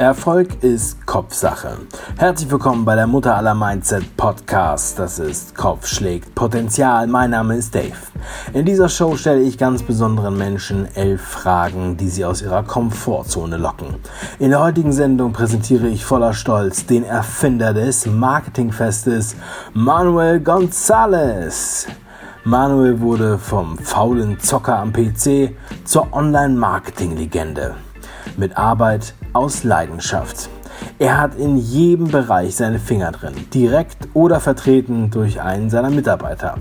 Erfolg ist Kopfsache. Herzlich willkommen bei der Mutter aller Mindset Podcast. Das ist Kopf schlägt Potenzial. Mein Name ist Dave. In dieser Show stelle ich ganz besonderen Menschen elf Fragen, die sie aus ihrer Komfortzone locken. In der heutigen Sendung präsentiere ich voller Stolz den Erfinder des Marketingfestes, Manuel Gonzalez. Manuel wurde vom faulen Zocker am PC zur Online-Marketing-Legende. Mit Arbeit aus Leidenschaft. Er hat in jedem Bereich seine Finger drin, direkt oder vertreten durch einen seiner Mitarbeiter.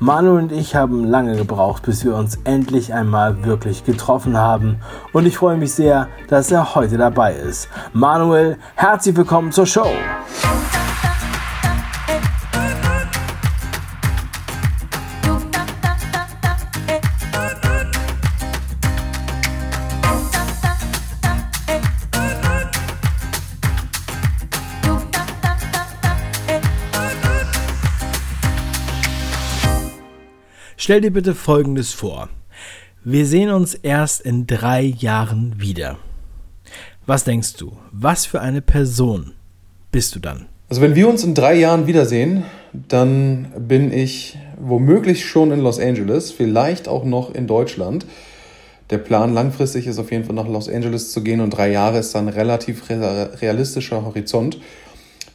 Manuel und ich haben lange gebraucht, bis wir uns endlich einmal wirklich getroffen haben und ich freue mich sehr, dass er heute dabei ist. Manuel, herzlich willkommen zur Show. Stell dir bitte Folgendes vor. Wir sehen uns erst in drei Jahren wieder. Was denkst du? Was für eine Person bist du dann? Also wenn wir uns in drei Jahren wiedersehen, dann bin ich womöglich schon in Los Angeles, vielleicht auch noch in Deutschland. Der Plan langfristig ist auf jeden Fall nach Los Angeles zu gehen und drei Jahre ist dann ein relativ realistischer Horizont.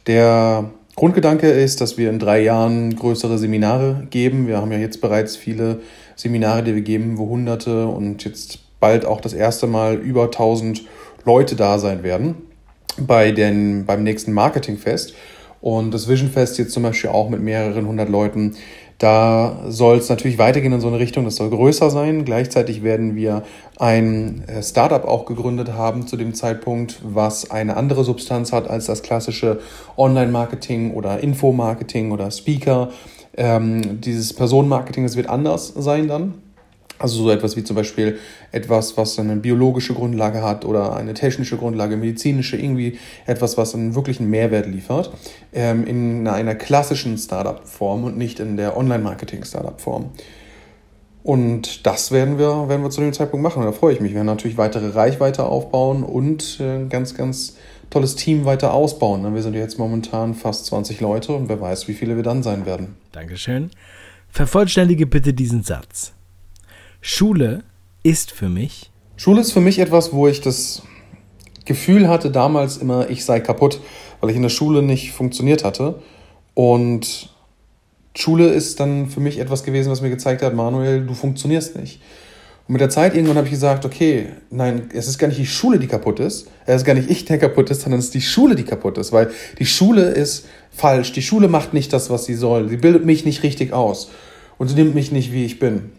Der Grundgedanke ist, dass wir in drei Jahren größere Seminare geben. Wir haben ja jetzt bereits viele Seminare, die wir geben, wo Hunderte und jetzt bald auch das erste Mal über 1000 Leute da sein werden bei den, beim nächsten Marketingfest. Und das Vision Fest jetzt zum Beispiel auch mit mehreren hundert Leuten. Da soll es natürlich weitergehen in so eine Richtung, das soll größer sein. Gleichzeitig werden wir ein äh, Startup auch gegründet haben zu dem Zeitpunkt, was eine andere Substanz hat als das klassische Online-Marketing oder Infomarketing oder Speaker. Ähm, dieses Personenmarketing, das wird anders sein dann. Also so etwas wie zum Beispiel etwas, was eine biologische Grundlage hat oder eine technische Grundlage, medizinische, irgendwie etwas, was einen wirklichen Mehrwert liefert, ähm, in einer klassischen Startup-Form und nicht in der Online-Marketing-Startup-Form. Und das werden wir, werden wir zu dem Zeitpunkt machen. da freue ich mich. Wir werden natürlich weitere Reichweite aufbauen und äh, ein ganz, ganz tolles Team weiter ausbauen. Wir sind jetzt momentan fast 20 Leute und wer weiß, wie viele wir dann sein werden. Dankeschön. Vervollständige bitte diesen Satz. Schule ist für mich. Schule ist für mich etwas, wo ich das Gefühl hatte damals immer, ich sei kaputt, weil ich in der Schule nicht funktioniert hatte. Und Schule ist dann für mich etwas gewesen, was mir gezeigt hat, Manuel, du funktionierst nicht. Und mit der Zeit irgendwann habe ich gesagt, okay, nein, es ist gar nicht die Schule, die kaputt ist. Es ist gar nicht ich, der kaputt ist, sondern es ist die Schule, die kaputt ist. Weil die Schule ist falsch. Die Schule macht nicht das, was sie soll. Sie bildet mich nicht richtig aus. Und sie nimmt mich nicht, wie ich bin.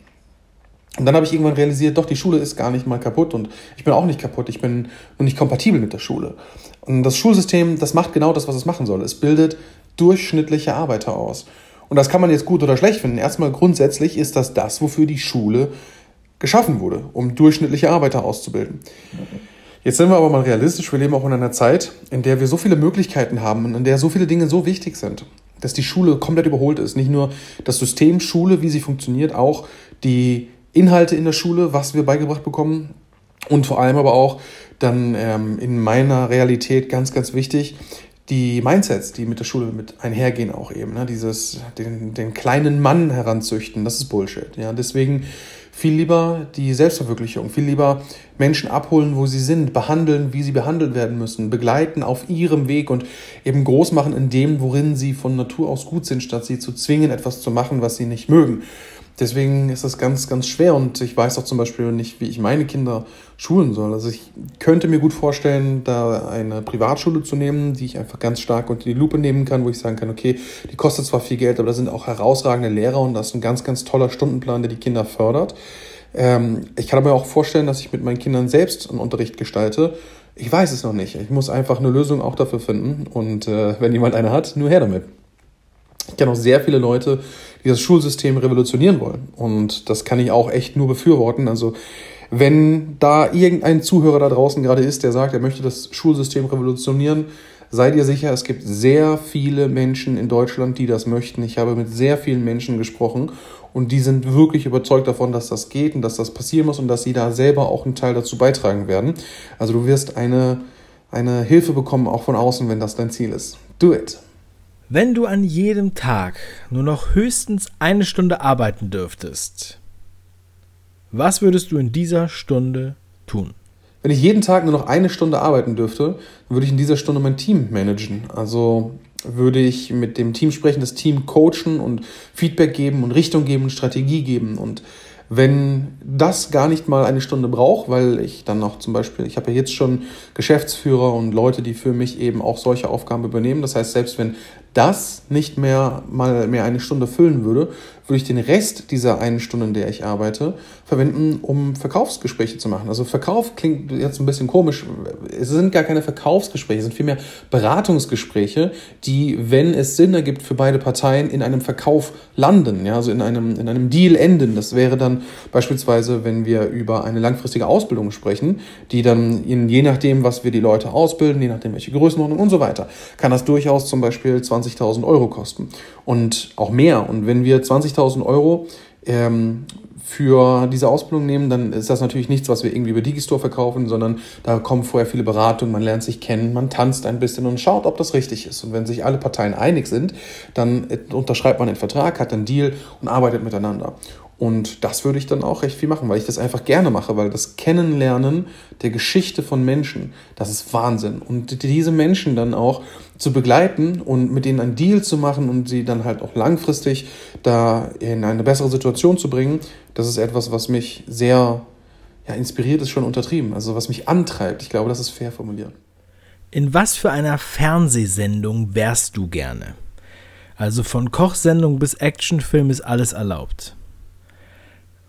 Und dann habe ich irgendwann realisiert, doch, die Schule ist gar nicht mal kaputt und ich bin auch nicht kaputt, ich bin nur nicht kompatibel mit der Schule. Und das Schulsystem, das macht genau das, was es machen soll. Es bildet durchschnittliche Arbeiter aus. Und das kann man jetzt gut oder schlecht finden. Erstmal grundsätzlich ist das das, wofür die Schule geschaffen wurde, um durchschnittliche Arbeiter auszubilden. Jetzt sind wir aber mal realistisch, wir leben auch in einer Zeit, in der wir so viele Möglichkeiten haben und in der so viele Dinge so wichtig sind, dass die Schule komplett überholt ist. Nicht nur das System Schule, wie sie funktioniert, auch die Inhalte in der Schule, was wir beigebracht bekommen und vor allem aber auch dann ähm, in meiner Realität ganz, ganz wichtig, die Mindsets, die mit der Schule mit einhergehen auch eben, ne? dieses, den, den kleinen Mann heranzüchten, das ist Bullshit, ja, deswegen viel lieber die Selbstverwirklichung, viel lieber Menschen abholen, wo sie sind, behandeln, wie sie behandelt werden müssen, begleiten auf ihrem Weg und eben groß machen in dem, worin sie von Natur aus gut sind, statt sie zu zwingen, etwas zu machen, was sie nicht mögen. Deswegen ist das ganz, ganz schwer und ich weiß auch zum Beispiel nicht, wie ich meine Kinder schulen soll. Also ich könnte mir gut vorstellen, da eine Privatschule zu nehmen, die ich einfach ganz stark unter die Lupe nehmen kann, wo ich sagen kann, okay, die kostet zwar viel Geld, aber da sind auch herausragende Lehrer und das ist ein ganz, ganz toller Stundenplan, der die Kinder fördert. Ähm, ich kann aber auch vorstellen, dass ich mit meinen Kindern selbst einen Unterricht gestalte. Ich weiß es noch nicht. Ich muss einfach eine Lösung auch dafür finden und äh, wenn jemand eine hat, nur her damit. Ich kenne auch sehr viele Leute, die das Schulsystem revolutionieren wollen. Und das kann ich auch echt nur befürworten. Also wenn da irgendein Zuhörer da draußen gerade ist, der sagt, er möchte das Schulsystem revolutionieren, seid ihr sicher, es gibt sehr viele Menschen in Deutschland, die das möchten. Ich habe mit sehr vielen Menschen gesprochen und die sind wirklich überzeugt davon, dass das geht und dass das passieren muss und dass sie da selber auch einen Teil dazu beitragen werden. Also du wirst eine eine Hilfe bekommen, auch von außen, wenn das dein Ziel ist. Do it. Wenn du an jedem Tag nur noch höchstens eine Stunde arbeiten dürftest, was würdest du in dieser Stunde tun? Wenn ich jeden Tag nur noch eine Stunde arbeiten dürfte, würde ich in dieser Stunde mein Team managen. Also würde ich mit dem Team sprechen, das Team coachen und Feedback geben und Richtung geben und Strategie geben und wenn das gar nicht mal eine Stunde braucht, weil ich dann noch zum Beispiel, ich habe ja jetzt schon Geschäftsführer und Leute, die für mich eben auch solche Aufgaben übernehmen. Das heißt, selbst wenn das nicht mehr mal mehr eine Stunde füllen würde, würde ich den Rest dieser einen Stunde, in der ich arbeite, verwenden, um Verkaufsgespräche zu machen. Also Verkauf klingt jetzt ein bisschen komisch. Es sind gar keine Verkaufsgespräche, es sind vielmehr Beratungsgespräche, die, wenn es Sinn ergibt für beide Parteien, in einem Verkauf landen, ja, also in einem, in einem Deal enden. Das wäre dann beispielsweise, wenn wir über eine langfristige Ausbildung sprechen, die dann in, je nachdem, was wir die Leute ausbilden, je nachdem, welche Größenordnung und so weiter, kann das durchaus zum Beispiel 20.000 Euro kosten und auch mehr. Und wenn wir 20 20.000 Euro ähm, für diese Ausbildung nehmen, dann ist das natürlich nichts, was wir irgendwie über Digistore verkaufen, sondern da kommen vorher viele Beratungen, man lernt sich kennen, man tanzt ein bisschen und schaut, ob das richtig ist. Und wenn sich alle Parteien einig sind, dann unterschreibt man den Vertrag, hat einen Deal und arbeitet miteinander. Und das würde ich dann auch recht viel machen, weil ich das einfach gerne mache, weil das Kennenlernen der Geschichte von Menschen, das ist Wahnsinn. Und diese Menschen dann auch zu begleiten und mit denen einen Deal zu machen und sie dann halt auch langfristig da in eine bessere Situation zu bringen, das ist etwas, was mich sehr ja, inspiriert, ist schon untertrieben. Also was mich antreibt. Ich glaube, das ist fair formuliert. In was für einer Fernsehsendung wärst du gerne? Also von Kochsendung bis Actionfilm ist alles erlaubt.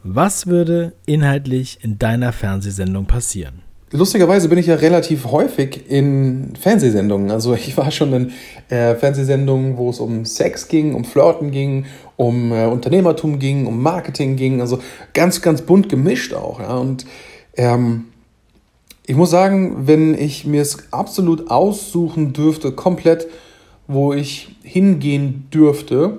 Was würde inhaltlich in deiner Fernsehsendung passieren? Lustigerweise bin ich ja relativ häufig in Fernsehsendungen. Also ich war schon in äh, Fernsehsendungen, wo es um Sex ging, um Flirten ging, um äh, Unternehmertum ging, um Marketing ging. Also ganz, ganz bunt gemischt auch. Ja. Und ähm, ich muss sagen, wenn ich mir es absolut aussuchen dürfte, komplett, wo ich hingehen dürfte,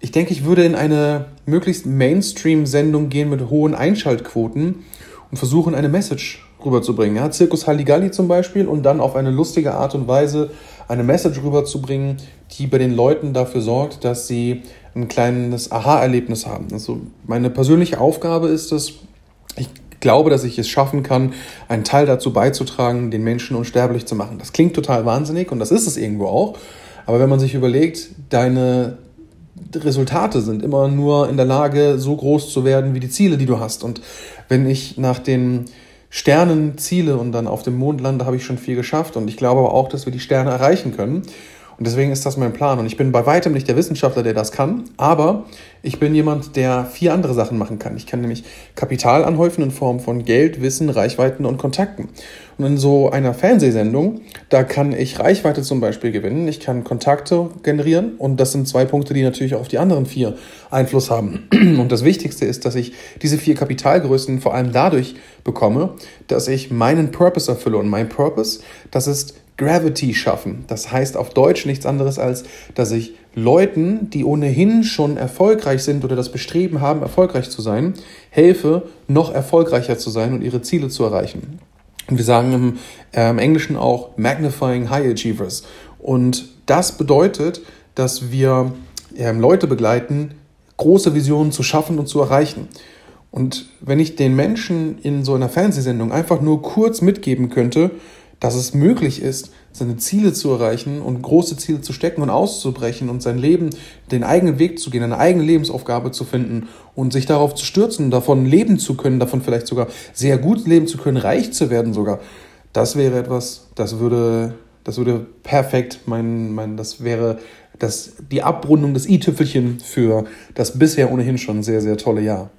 ich denke, ich würde in eine möglichst Mainstream-Sendung gehen mit hohen Einschaltquoten und versuchen, eine Message rüberzubringen. Ja, Zirkus Halligalli zum Beispiel und dann auf eine lustige Art und Weise eine Message rüberzubringen, die bei den Leuten dafür sorgt, dass sie ein kleines Aha-Erlebnis haben. Also meine persönliche Aufgabe ist es, ich glaube, dass ich es schaffen kann, einen Teil dazu beizutragen, den Menschen unsterblich zu machen. Das klingt total wahnsinnig und das ist es irgendwo auch. Aber wenn man sich überlegt, deine Resultate sind immer nur in der Lage, so groß zu werden wie die Ziele, die du hast. Und wenn ich nach den Sternen ziele und dann auf dem Mond lande, habe ich schon viel geschafft. Und ich glaube aber auch, dass wir die Sterne erreichen können. Und deswegen ist das mein Plan. Und ich bin bei weitem nicht der Wissenschaftler, der das kann, aber ich bin jemand, der vier andere Sachen machen kann. Ich kann nämlich Kapital anhäufen in Form von Geld, Wissen, Reichweiten und Kontakten. Und in so einer Fernsehsendung, da kann ich Reichweite zum Beispiel gewinnen, ich kann Kontakte generieren und das sind zwei Punkte, die natürlich auf die anderen vier Einfluss haben. Und das Wichtigste ist, dass ich diese vier Kapitalgrößen vor allem dadurch bekomme, dass ich meinen Purpose erfülle. Und mein Purpose, das ist Gravity schaffen. Das heißt auf Deutsch nichts anderes als, dass ich Leuten, die ohnehin schon erfolgreich sind oder das Bestreben haben, erfolgreich zu sein, helfe, noch erfolgreicher zu sein und ihre Ziele zu erreichen. Und wir sagen im, äh, im Englischen auch Magnifying High Achievers. Und das bedeutet, dass wir äh, Leute begleiten, große Visionen zu schaffen und zu erreichen. Und wenn ich den Menschen in so einer Fernsehsendung einfach nur kurz mitgeben könnte, dass es möglich ist, seine Ziele zu erreichen und große Ziele zu stecken und auszubrechen und sein Leben, den eigenen Weg zu gehen, eine eigene Lebensaufgabe zu finden und sich darauf zu stürzen, davon leben zu können, davon vielleicht sogar sehr gut leben zu können, reich zu werden sogar. Das wäre etwas, das würde, das würde perfekt mein, mein, das wäre das, die Abrundung des i-Tüpfelchen für das bisher ohnehin schon sehr, sehr tolle Jahr.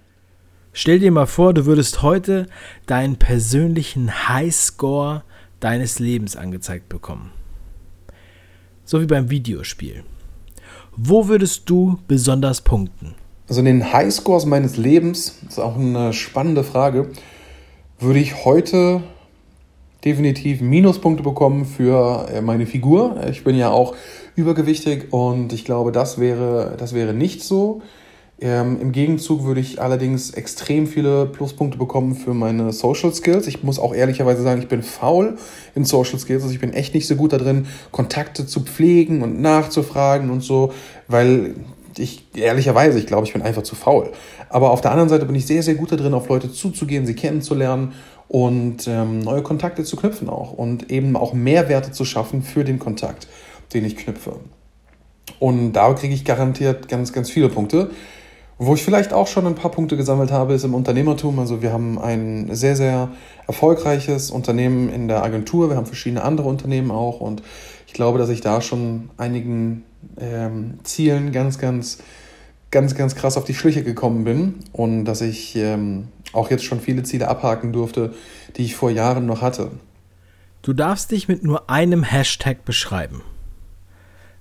Stell dir mal vor, du würdest heute deinen persönlichen Highscore deines Lebens angezeigt bekommen. So wie beim Videospiel. Wo würdest du besonders punkten? Also in den Highscores meines Lebens, das ist auch eine spannende Frage, würde ich heute definitiv Minuspunkte bekommen für äh, meine Figur. Ich bin ja auch übergewichtig und ich glaube, das wäre, das wäre nicht so. Ähm, Im Gegenzug würde ich allerdings extrem viele Pluspunkte bekommen für meine Social Skills. Ich muss auch ehrlicherweise sagen, ich bin faul in Social Skills. Also ich bin echt nicht so gut da drin, Kontakte zu pflegen und nachzufragen und so, weil ich ehrlicherweise, ich glaube, ich bin einfach zu faul. Aber auf der anderen Seite bin ich sehr, sehr gut da drin, auf Leute zuzugehen, sie kennenzulernen und ähm, neue Kontakte zu knüpfen auch und eben auch Mehrwerte zu schaffen für den Kontakt, den ich knüpfe. Und da kriege ich garantiert ganz, ganz viele Punkte. Wo ich vielleicht auch schon ein paar Punkte gesammelt habe, ist im Unternehmertum. Also wir haben ein sehr, sehr erfolgreiches Unternehmen in der Agentur. Wir haben verschiedene andere Unternehmen auch. Und ich glaube, dass ich da schon einigen ähm, Zielen ganz, ganz, ganz, ganz krass auf die Schliche gekommen bin. Und dass ich ähm, auch jetzt schon viele Ziele abhaken durfte, die ich vor Jahren noch hatte. Du darfst dich mit nur einem Hashtag beschreiben.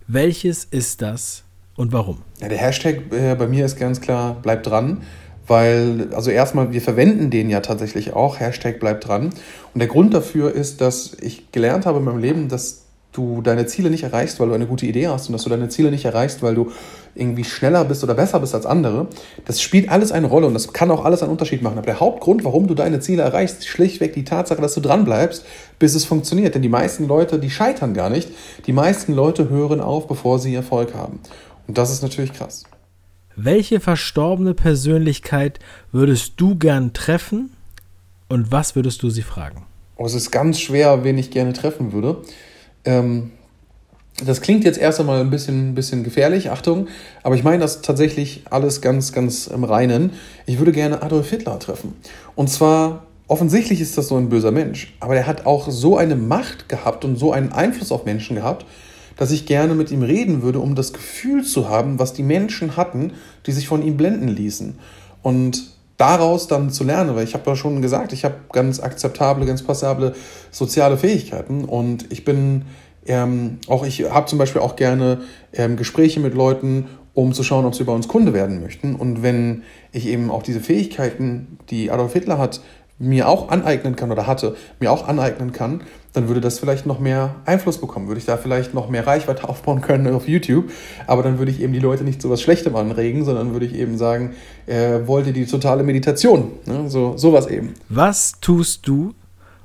Welches ist das und warum? Ja, der Hashtag äh, bei mir ist ganz klar, bleib dran. Weil, also erstmal, wir verwenden den ja tatsächlich auch, Hashtag bleib dran. Und der Grund dafür ist, dass ich gelernt habe in meinem Leben, dass du deine Ziele nicht erreichst, weil du eine gute Idee hast und dass du deine Ziele nicht erreichst, weil du irgendwie schneller bist oder besser bist als andere. Das spielt alles eine Rolle und das kann auch alles einen Unterschied machen. Aber der Hauptgrund, warum du deine Ziele erreichst, ist schlichtweg die Tatsache, dass du dran bleibst, bis es funktioniert. Denn die meisten Leute, die scheitern gar nicht. Die meisten Leute hören auf, bevor sie Erfolg haben. Und das ist natürlich krass. Welche verstorbene Persönlichkeit würdest du gern treffen und was würdest du sie fragen? Oh, es ist ganz schwer, wen ich gerne treffen würde. Ähm, das klingt jetzt erst einmal ein bisschen, bisschen gefährlich, Achtung, aber ich meine das tatsächlich alles ganz, ganz im Reinen. Ich würde gerne Adolf Hitler treffen. Und zwar, offensichtlich ist das so ein böser Mensch, aber er hat auch so eine Macht gehabt und so einen Einfluss auf Menschen gehabt, dass ich gerne mit ihm reden würde, um das Gefühl zu haben, was die Menschen hatten, die sich von ihm blenden ließen. Und daraus dann zu lernen, weil ich habe ja schon gesagt, ich habe ganz akzeptable, ganz passable soziale Fähigkeiten und ich bin ähm, auch, ich habe zum Beispiel auch gerne ähm, Gespräche mit Leuten, um zu schauen, ob sie bei uns Kunde werden möchten. Und wenn ich eben auch diese Fähigkeiten, die Adolf Hitler hat, mir auch aneignen kann oder hatte, mir auch aneignen kann, dann würde das vielleicht noch mehr Einfluss bekommen. Würde ich da vielleicht noch mehr Reichweite aufbauen können auf YouTube. Aber dann würde ich eben die Leute nicht zu was Schlechtem anregen, sondern würde ich eben sagen, er wollte die totale Meditation. Ne? So, sowas eben. Was tust du,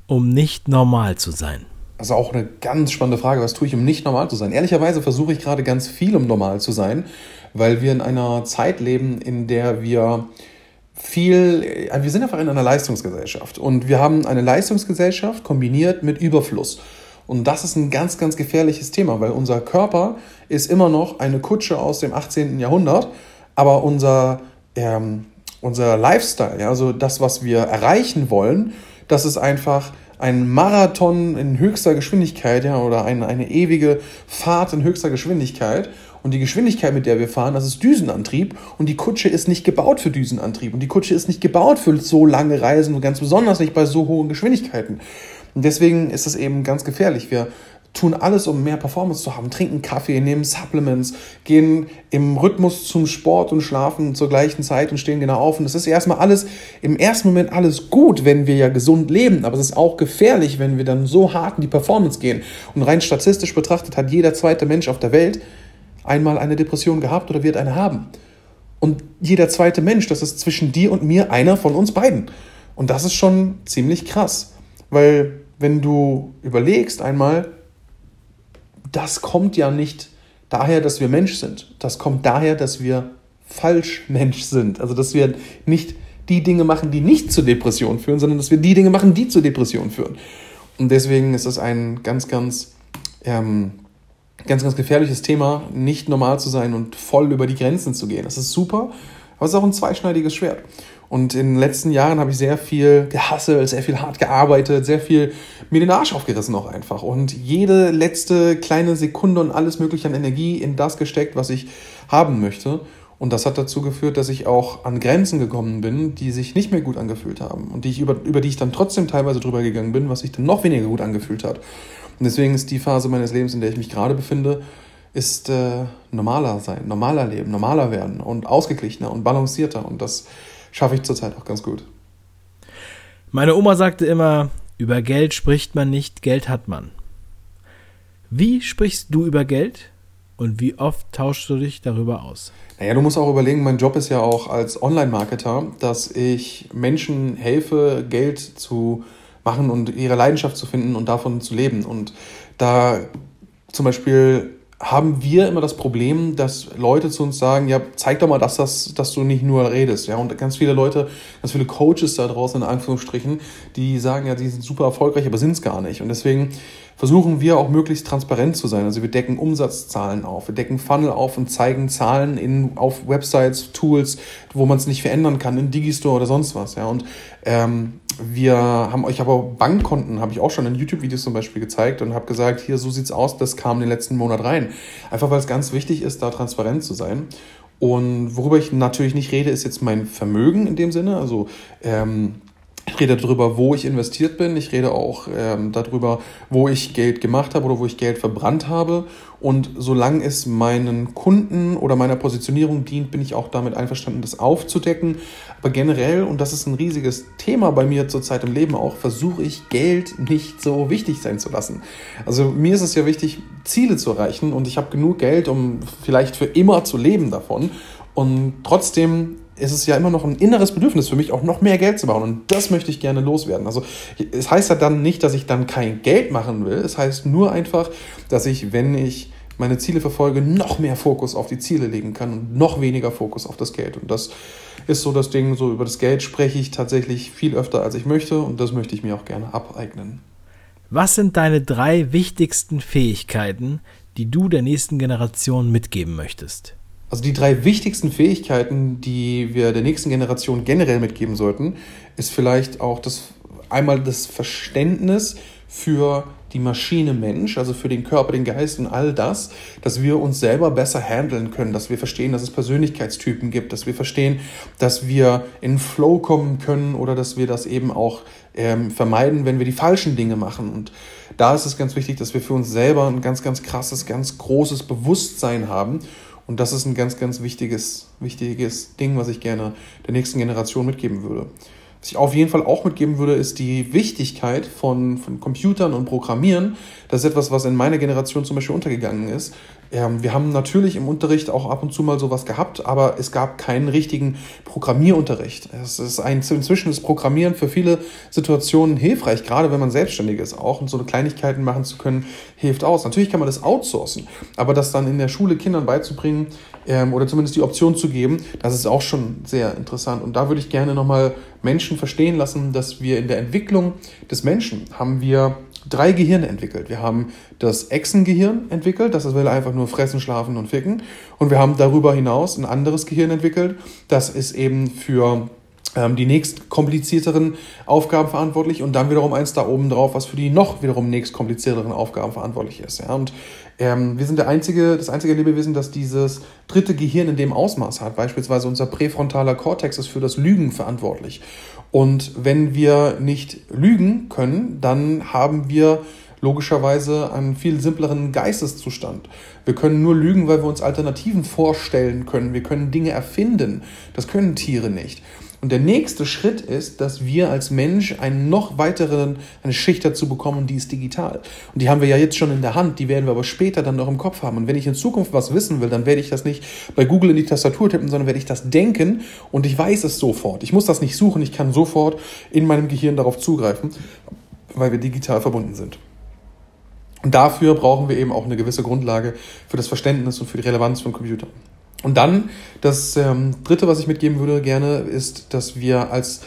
um nicht normal zu sein? Das ist auch eine ganz spannende Frage. Was tue ich, um nicht normal zu sein? Ehrlicherweise versuche ich gerade ganz viel, um normal zu sein, weil wir in einer Zeit leben, in der wir viel, äh, wir sind einfach in einer Leistungsgesellschaft und wir haben eine Leistungsgesellschaft kombiniert mit Überfluss. Und das ist ein ganz, ganz gefährliches Thema, weil unser Körper ist immer noch eine Kutsche aus dem 18. Jahrhundert, aber unser, ähm, unser Lifestyle, ja, also das, was wir erreichen wollen, das ist einfach ein Marathon in höchster Geschwindigkeit, ja, oder eine, eine ewige Fahrt in höchster Geschwindigkeit. Und die Geschwindigkeit, mit der wir fahren, das ist Düsenantrieb. Und die Kutsche ist nicht gebaut für Düsenantrieb. Und die Kutsche ist nicht gebaut für so lange Reisen und ganz besonders nicht bei so hohen Geschwindigkeiten. Und deswegen ist es eben ganz gefährlich. Wir tun alles, um mehr Performance zu haben, trinken Kaffee, nehmen Supplements, gehen im Rhythmus zum Sport und schlafen zur gleichen Zeit und stehen genau auf. Und das ist erstmal alles, im ersten Moment alles gut, wenn wir ja gesund leben, aber es ist auch gefährlich, wenn wir dann so hart in die Performance gehen. Und rein statistisch betrachtet hat jeder zweite Mensch auf der Welt einmal eine Depression gehabt oder wird eine haben. Und jeder zweite Mensch, das ist zwischen dir und mir einer von uns beiden. Und das ist schon ziemlich krass, weil wenn du überlegst einmal, das kommt ja nicht daher, dass wir Mensch sind. Das kommt daher, dass wir falsch Mensch sind. Also dass wir nicht die Dinge machen, die nicht zur Depression führen, sondern dass wir die Dinge machen, die zur Depression führen. Und deswegen ist es ein ganz, ganz ähm, ganz, ganz gefährliches Thema, nicht normal zu sein und voll über die Grenzen zu gehen. Das ist super, aber es ist auch ein zweischneidiges Schwert. Und in den letzten Jahren habe ich sehr viel gehasselt, sehr viel hart gearbeitet, sehr viel mir den Arsch aufgerissen auch einfach. Und jede letzte kleine Sekunde und alles mögliche an Energie in das gesteckt, was ich haben möchte. Und das hat dazu geführt, dass ich auch an Grenzen gekommen bin, die sich nicht mehr gut angefühlt haben. Und die ich über, über die ich dann trotzdem teilweise drüber gegangen bin, was sich dann noch weniger gut angefühlt hat. Und deswegen ist die Phase meines Lebens, in der ich mich gerade befinde, ist äh, normaler sein, normaler leben, normaler werden und ausgeglichener und balancierter. Und das schaffe ich zurzeit auch ganz gut. Meine Oma sagte immer, über Geld spricht man nicht, Geld hat man. Wie sprichst du über Geld Und wie oft tauschst du dich darüber aus? Naja, du musst auch überlegen, mein Job ist ja auch als Online-Marketer, dass ich Menschen helfe, Geld zu machen und ihre Leidenschaft zu finden und davon zu leben. Und da zum Beispiel haben wir immer das Problem, dass Leute zu uns sagen, ja, zeig doch mal, dass, das, dass du nicht nur redest. Ja, und ganz viele Leute, ganz viele Coaches da draußen in Anführungsstrichen, die sagen, ja, die sind super erfolgreich, aber sind es gar nicht. Und deswegen versuchen wir auch möglichst transparent zu sein. Also wir decken Umsatzzahlen auf, wir decken Funnel auf und zeigen Zahlen in, auf Websites, Tools, wo man es nicht verändern kann, in Digistore oder sonst was. Ja, und ähm, wir haben euch aber Bankkonten, habe ich auch schon in YouTube-Videos zum Beispiel gezeigt und habe gesagt, hier, so sieht's aus, das kam den letzten Monat rein. Einfach weil es ganz wichtig ist, da transparent zu sein. Und worüber ich natürlich nicht rede, ist jetzt mein Vermögen in dem Sinne. Also ähm, ich rede darüber, wo ich investiert bin. Ich rede auch ähm, darüber, wo ich Geld gemacht habe oder wo ich Geld verbrannt habe. Und solange es meinen Kunden oder meiner Positionierung dient, bin ich auch damit einverstanden, das aufzudecken. Aber generell, und das ist ein riesiges Thema bei mir zurzeit im Leben auch, versuche ich Geld nicht so wichtig sein zu lassen. Also mir ist es ja wichtig, Ziele zu erreichen und ich habe genug Geld, um vielleicht für immer zu leben davon. Und trotzdem ist es ja immer noch ein inneres Bedürfnis für mich, auch noch mehr Geld zu machen. Und das möchte ich gerne loswerden. Also es heißt ja dann nicht, dass ich dann kein Geld machen will. Es heißt nur einfach, dass ich, wenn ich meine Ziele verfolge, noch mehr Fokus auf die Ziele legen kann und noch weniger Fokus auf das Geld. Und das ist so das Ding, so über das Geld spreche ich tatsächlich viel öfter, als ich möchte. Und das möchte ich mir auch gerne abeignen. Was sind deine drei wichtigsten Fähigkeiten, die du der nächsten Generation mitgeben möchtest? Also die drei wichtigsten Fähigkeiten, die wir der nächsten Generation generell mitgeben sollten, ist vielleicht auch das einmal das Verständnis für die Maschine Mensch, also für den Körper, den Geist und all das, dass wir uns selber besser handeln können, dass wir verstehen, dass es Persönlichkeitstypen gibt, dass wir verstehen, dass wir in Flow kommen können oder dass wir das eben auch ähm, vermeiden, wenn wir die falschen Dinge machen. Und da ist es ganz wichtig, dass wir für uns selber ein ganz, ganz krasses, ganz großes Bewusstsein haben und das ist ein ganz, ganz wichtiges, wichtiges Ding, was ich gerne der nächsten Generation mitgeben würde. Was ich auf jeden Fall auch mitgeben würde, ist die Wichtigkeit von, von Computern und Programmieren. Das ist etwas, was in meiner Generation zum Beispiel untergegangen ist. Ähm, wir haben natürlich im Unterricht auch ab und zu mal sowas gehabt, aber es gab keinen richtigen Programmierunterricht. Es ist ein, inzwischen ist Programmieren für viele Situationen hilfreich, gerade wenn man selbstständig ist auch und so Kleinigkeiten machen zu können, hilft aus. Natürlich kann man das outsourcen, aber das dann in der Schule Kindern beizubringen ähm, oder zumindest die Option zu geben, das ist auch schon sehr interessant. Und da würde ich gerne nochmal Menschen verstehen lassen, dass wir in der Entwicklung des Menschen haben wir drei Gehirne entwickelt. Wir haben das Echsengehirn entwickelt, das will einfach nur fressen, schlafen und ficken. Und wir haben darüber hinaus ein anderes Gehirn entwickelt, das ist eben für die nächst komplizierteren Aufgaben verantwortlich und dann wiederum eins da oben drauf, was für die noch wiederum nächst komplizierteren Aufgaben verantwortlich ist. Ja? Und ähm, wir sind der einzige, das einzige Lebewesen, das dieses dritte Gehirn in dem Ausmaß hat. Beispielsweise unser präfrontaler Kortex ist für das Lügen verantwortlich. Und wenn wir nicht lügen können, dann haben wir logischerweise einen viel simpleren Geisteszustand. Wir können nur lügen, weil wir uns Alternativen vorstellen können. Wir können Dinge erfinden. Das können Tiere nicht. Und der nächste Schritt ist, dass wir als Mensch einen noch weiteren, eine Schicht dazu bekommen, die ist digital. Und die haben wir ja jetzt schon in der Hand, die werden wir aber später dann noch im Kopf haben. Und wenn ich in Zukunft was wissen will, dann werde ich das nicht bei Google in die Tastatur tippen, sondern werde ich das denken und ich weiß es sofort. Ich muss das nicht suchen, ich kann sofort in meinem Gehirn darauf zugreifen, weil wir digital verbunden sind. Und dafür brauchen wir eben auch eine gewisse Grundlage für das Verständnis und für die Relevanz von Computern. Und dann das ähm, Dritte, was ich mitgeben würde gerne, ist, dass wir als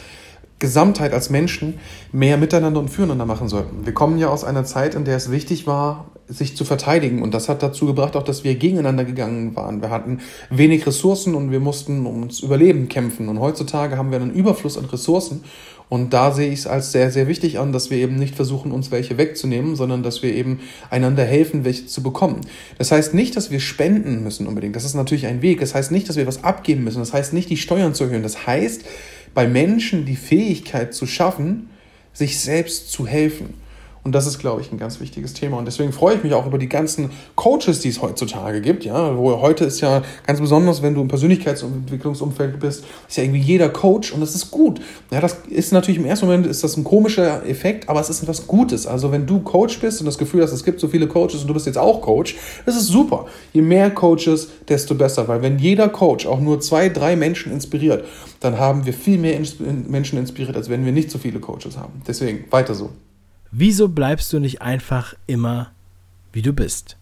Gesamtheit, als Menschen mehr miteinander und füreinander machen sollten. Wir kommen ja aus einer Zeit, in der es wichtig war, sich zu verteidigen. Und das hat dazu gebracht, auch, dass wir gegeneinander gegangen waren. Wir hatten wenig Ressourcen und wir mussten ums Überleben kämpfen. Und heutzutage haben wir einen Überfluss an Ressourcen und da sehe ich es als sehr, sehr wichtig an, dass wir eben nicht versuchen, uns welche wegzunehmen, sondern dass wir eben einander helfen, welche zu bekommen. Das heißt nicht, dass wir spenden müssen unbedingt. Das ist natürlich ein Weg. Das heißt nicht, dass wir was abgeben müssen. Das heißt nicht, die Steuern zu erhöhen. Das heißt, bei Menschen die Fähigkeit zu schaffen, sich selbst zu helfen. Und das ist, glaube ich, ein ganz wichtiges Thema. Und deswegen freue ich mich auch über die ganzen Coaches, die es heutzutage gibt. Ja, wo heute ist ja ganz besonders, wenn du im Persönlichkeitsentwicklungsumfeld bist, ist ja irgendwie jeder Coach und das ist gut. Ja, das ist natürlich im ersten Moment ist das ein komischer Effekt, aber es ist etwas Gutes. Also wenn du Coach bist und das Gefühl hast, es gibt so viele Coaches und du bist jetzt auch Coach, das ist super. Je mehr Coaches, desto besser. Weil wenn jeder Coach auch nur zwei, drei Menschen inspiriert, dann haben wir viel mehr Menschen inspiriert, als wenn wir nicht so viele Coaches haben. Deswegen weiter so. Wieso bleibst du nicht einfach immer, wie du bist?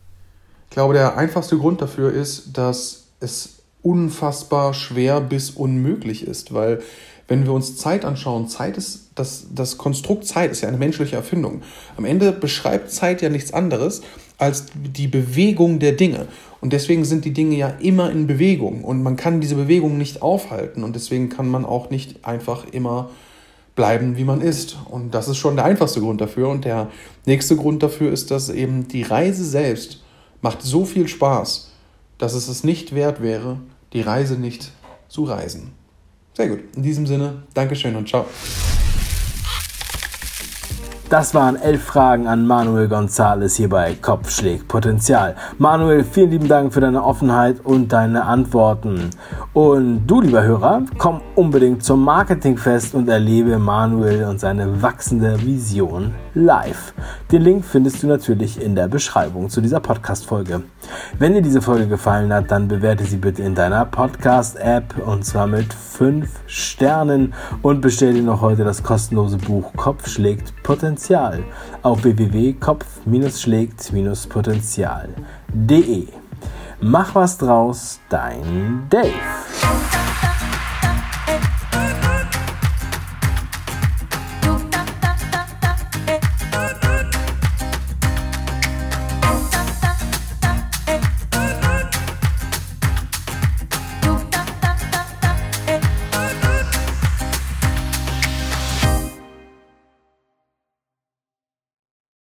Ich glaube, der einfachste Grund dafür ist, dass es unfassbar schwer bis unmöglich ist, weil wenn wir uns Zeit anschauen, Zeit ist das, das Konstrukt Zeit ist ja eine menschliche Erfindung. Am Ende beschreibt Zeit ja nichts anderes als die Bewegung der Dinge. Und deswegen sind die Dinge ja immer in Bewegung und man kann diese Bewegung nicht aufhalten und deswegen kann man auch nicht einfach immer bleiben, wie man ist. Und das ist schon der einfachste Grund dafür. Und der nächste Grund dafür ist, dass eben die Reise selbst macht so viel Spaß, dass es es nicht wert wäre, die Reise nicht zu reisen. Sehr gut. In diesem Sinne, Dankeschön und ciao. Das waren elf Fragen an Manuel Gonzales hier bei Kopfschläg Potenzial. Manuel, vielen lieben Dank für deine Offenheit und deine Antworten. Und du, lieber Hörer, komm unbedingt zum Marketingfest und erlebe Manuel und seine wachsende Vision live. Den Link findest du natürlich in der Beschreibung zu dieser Podcast-Folge. Wenn dir diese Folge gefallen hat, dann bewerte sie bitte in deiner Podcast-App und zwar mit 5 Sternen und bestell dir noch heute das kostenlose Buch Kopf schlägt Potenzial auf www.kopf-schlägt-potenzial.de. Mach was draus, dein Dave.